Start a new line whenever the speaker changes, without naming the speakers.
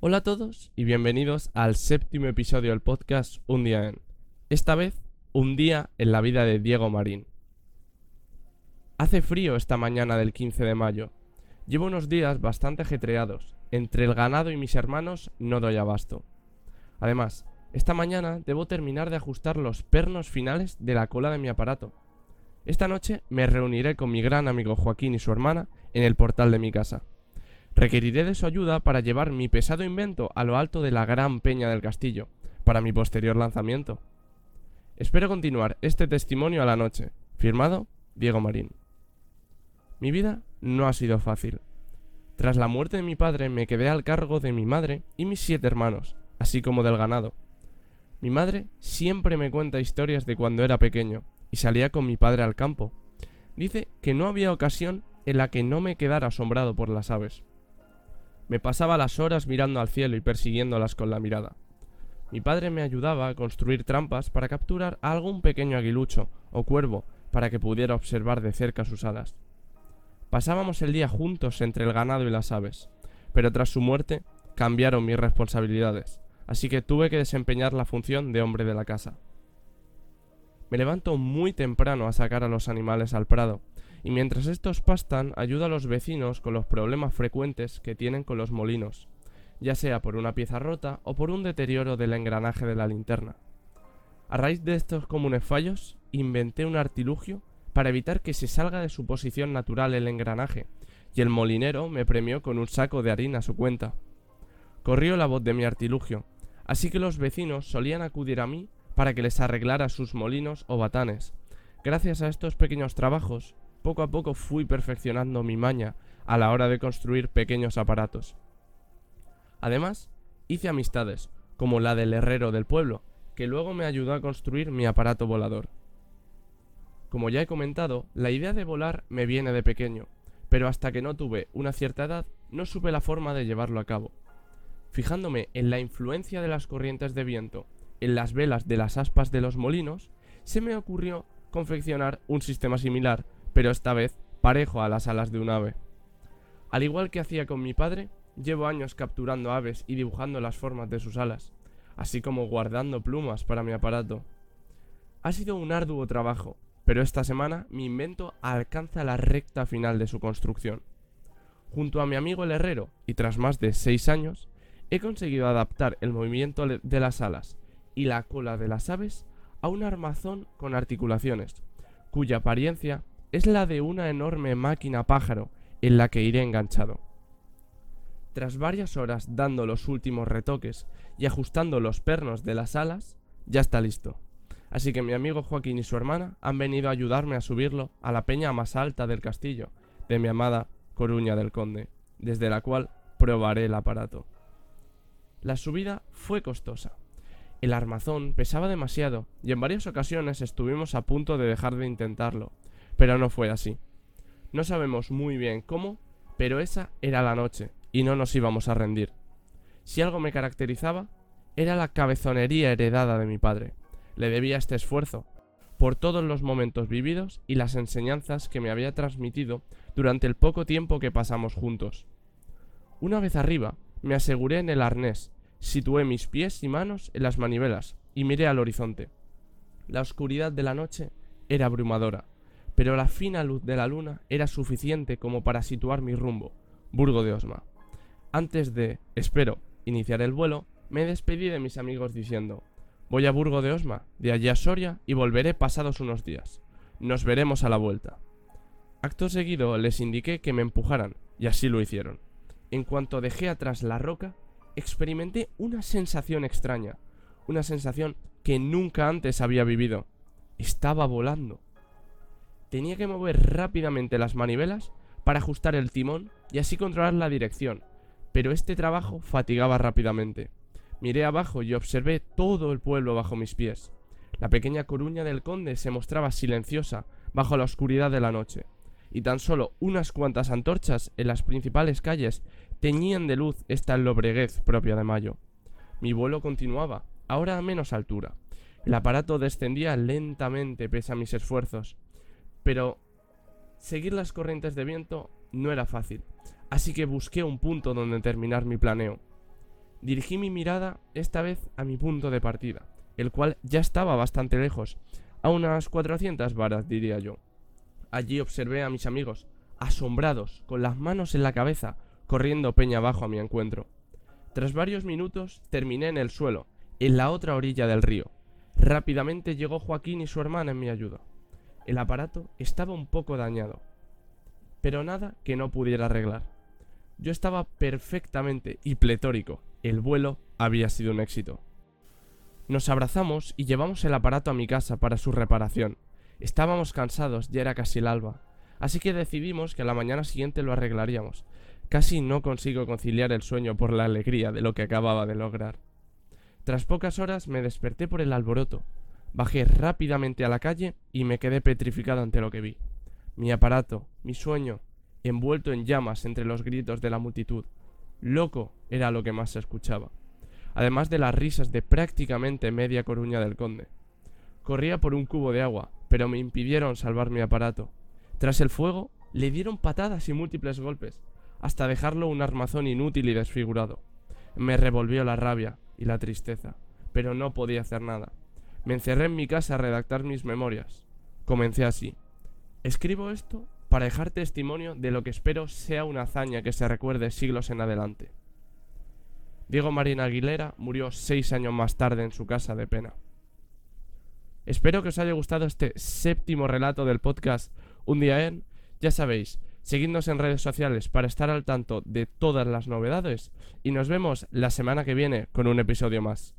Hola a todos y bienvenidos al séptimo episodio del podcast Un día en. Esta vez, un día en la vida de Diego Marín. Hace frío esta mañana del 15 de mayo. Llevo unos días bastante ajetreados. Entre el ganado y mis hermanos no doy abasto. Además, esta mañana debo terminar de ajustar los pernos finales de la cola de mi aparato. Esta noche me reuniré con mi gran amigo Joaquín y su hermana en el portal de mi casa. Requeriré de su ayuda para llevar mi pesado invento a lo alto de la gran peña del castillo, para mi posterior lanzamiento. Espero continuar este testimonio a la noche. Firmado, Diego Marín. Mi vida no ha sido fácil. Tras la muerte de mi padre me quedé al cargo de mi madre y mis siete hermanos, así como del ganado. Mi madre siempre me cuenta historias de cuando era pequeño y salía con mi padre al campo. Dice que no había ocasión en la que no me quedara asombrado por las aves. Me pasaba las horas mirando al cielo y persiguiéndolas con la mirada. Mi padre me ayudaba a construir trampas para capturar algún pequeño aguilucho o cuervo para que pudiera observar de cerca sus alas. Pasábamos el día juntos entre el ganado y las aves, pero tras su muerte cambiaron mis responsabilidades, así que tuve que desempeñar la función de hombre de la casa. Me levanto muy temprano a sacar a los animales al prado, y mientras estos pastan ayuda a los vecinos con los problemas frecuentes que tienen con los molinos, ya sea por una pieza rota o por un deterioro del engranaje de la linterna. A raíz de estos comunes fallos, inventé un artilugio para evitar que se salga de su posición natural el engranaje, y el molinero me premió con un saco de harina a su cuenta. Corrió la voz de mi artilugio, así que los vecinos solían acudir a mí para que les arreglara sus molinos o batanes. Gracias a estos pequeños trabajos, poco a poco fui perfeccionando mi maña a la hora de construir pequeños aparatos. Además, hice amistades, como la del herrero del pueblo, que luego me ayudó a construir mi aparato volador. Como ya he comentado, la idea de volar me viene de pequeño, pero hasta que no tuve una cierta edad no supe la forma de llevarlo a cabo. Fijándome en la influencia de las corrientes de viento en las velas de las aspas de los molinos, se me ocurrió confeccionar un sistema similar pero esta vez parejo a las alas de un ave. Al igual que hacía con mi padre, llevo años capturando aves y dibujando las formas de sus alas, así como guardando plumas para mi aparato. Ha sido un arduo trabajo, pero esta semana mi invento alcanza la recta final de su construcción. Junto a mi amigo el herrero, y tras más de seis años, he conseguido adaptar el movimiento de las alas y la cola de las aves a un armazón con articulaciones, cuya apariencia es la de una enorme máquina pájaro en la que iré enganchado. Tras varias horas dando los últimos retoques y ajustando los pernos de las alas, ya está listo. Así que mi amigo Joaquín y su hermana han venido a ayudarme a subirlo a la peña más alta del castillo, de mi amada Coruña del Conde, desde la cual probaré el aparato. La subida fue costosa. El armazón pesaba demasiado y en varias ocasiones estuvimos a punto de dejar de intentarlo, pero no fue así. No sabemos muy bien cómo, pero esa era la noche, y no nos íbamos a rendir. Si algo me caracterizaba, era la cabezonería heredada de mi padre. Le debía este esfuerzo, por todos los momentos vividos y las enseñanzas que me había transmitido durante el poco tiempo que pasamos juntos. Una vez arriba, me aseguré en el arnés, situé mis pies y manos en las manivelas y miré al horizonte. La oscuridad de la noche era abrumadora, pero la fina luz de la luna era suficiente como para situar mi rumbo, Burgo de Osma. Antes de, espero, iniciar el vuelo, me despedí de mis amigos diciendo, voy a Burgo de Osma, de allí a Soria y volveré pasados unos días. Nos veremos a la vuelta. Acto seguido les indiqué que me empujaran, y así lo hicieron. En cuanto dejé atrás la roca, experimenté una sensación extraña, una sensación que nunca antes había vivido. Estaba volando tenía que mover rápidamente las manivelas para ajustar el timón y así controlar la dirección, pero este trabajo fatigaba rápidamente. Miré abajo y observé todo el pueblo bajo mis pies. La pequeña coruña del conde se mostraba silenciosa bajo la oscuridad de la noche, y tan solo unas cuantas antorchas en las principales calles teñían de luz esta lobreguez propia de mayo. Mi vuelo continuaba, ahora a menos altura. El aparato descendía lentamente pese a mis esfuerzos, pero seguir las corrientes de viento no era fácil, así que busqué un punto donde terminar mi planeo. Dirigí mi mirada esta vez a mi punto de partida, el cual ya estaba bastante lejos, a unas 400 varas diría yo. Allí observé a mis amigos, asombrados, con las manos en la cabeza, corriendo peña abajo a mi encuentro. Tras varios minutos terminé en el suelo, en la otra orilla del río. Rápidamente llegó Joaquín y su hermana en mi ayuda. El aparato estaba un poco dañado, pero nada que no pudiera arreglar. Yo estaba perfectamente y pletórico. El vuelo había sido un éxito. Nos abrazamos y llevamos el aparato a mi casa para su reparación. Estábamos cansados, ya era casi el alba, así que decidimos que a la mañana siguiente lo arreglaríamos. Casi no consigo conciliar el sueño por la alegría de lo que acababa de lograr. Tras pocas horas me desperté por el alboroto. Bajé rápidamente a la calle y me quedé petrificado ante lo que vi. Mi aparato, mi sueño, envuelto en llamas entre los gritos de la multitud. Loco era lo que más se escuchaba, además de las risas de prácticamente media coruña del conde. Corría por un cubo de agua, pero me impidieron salvar mi aparato. Tras el fuego, le dieron patadas y múltiples golpes, hasta dejarlo un armazón inútil y desfigurado. Me revolvió la rabia y la tristeza, pero no podía hacer nada. Me encerré en mi casa a redactar mis memorias. Comencé así. Escribo esto para dejar testimonio de lo que espero sea una hazaña que se recuerde siglos en adelante. Diego Marín Aguilera murió seis años más tarde en su casa de pena. Espero que os haya gustado este séptimo relato del podcast Un día en. Ya sabéis, seguidnos en redes sociales para estar al tanto de todas las novedades y nos vemos la semana que viene con un episodio más.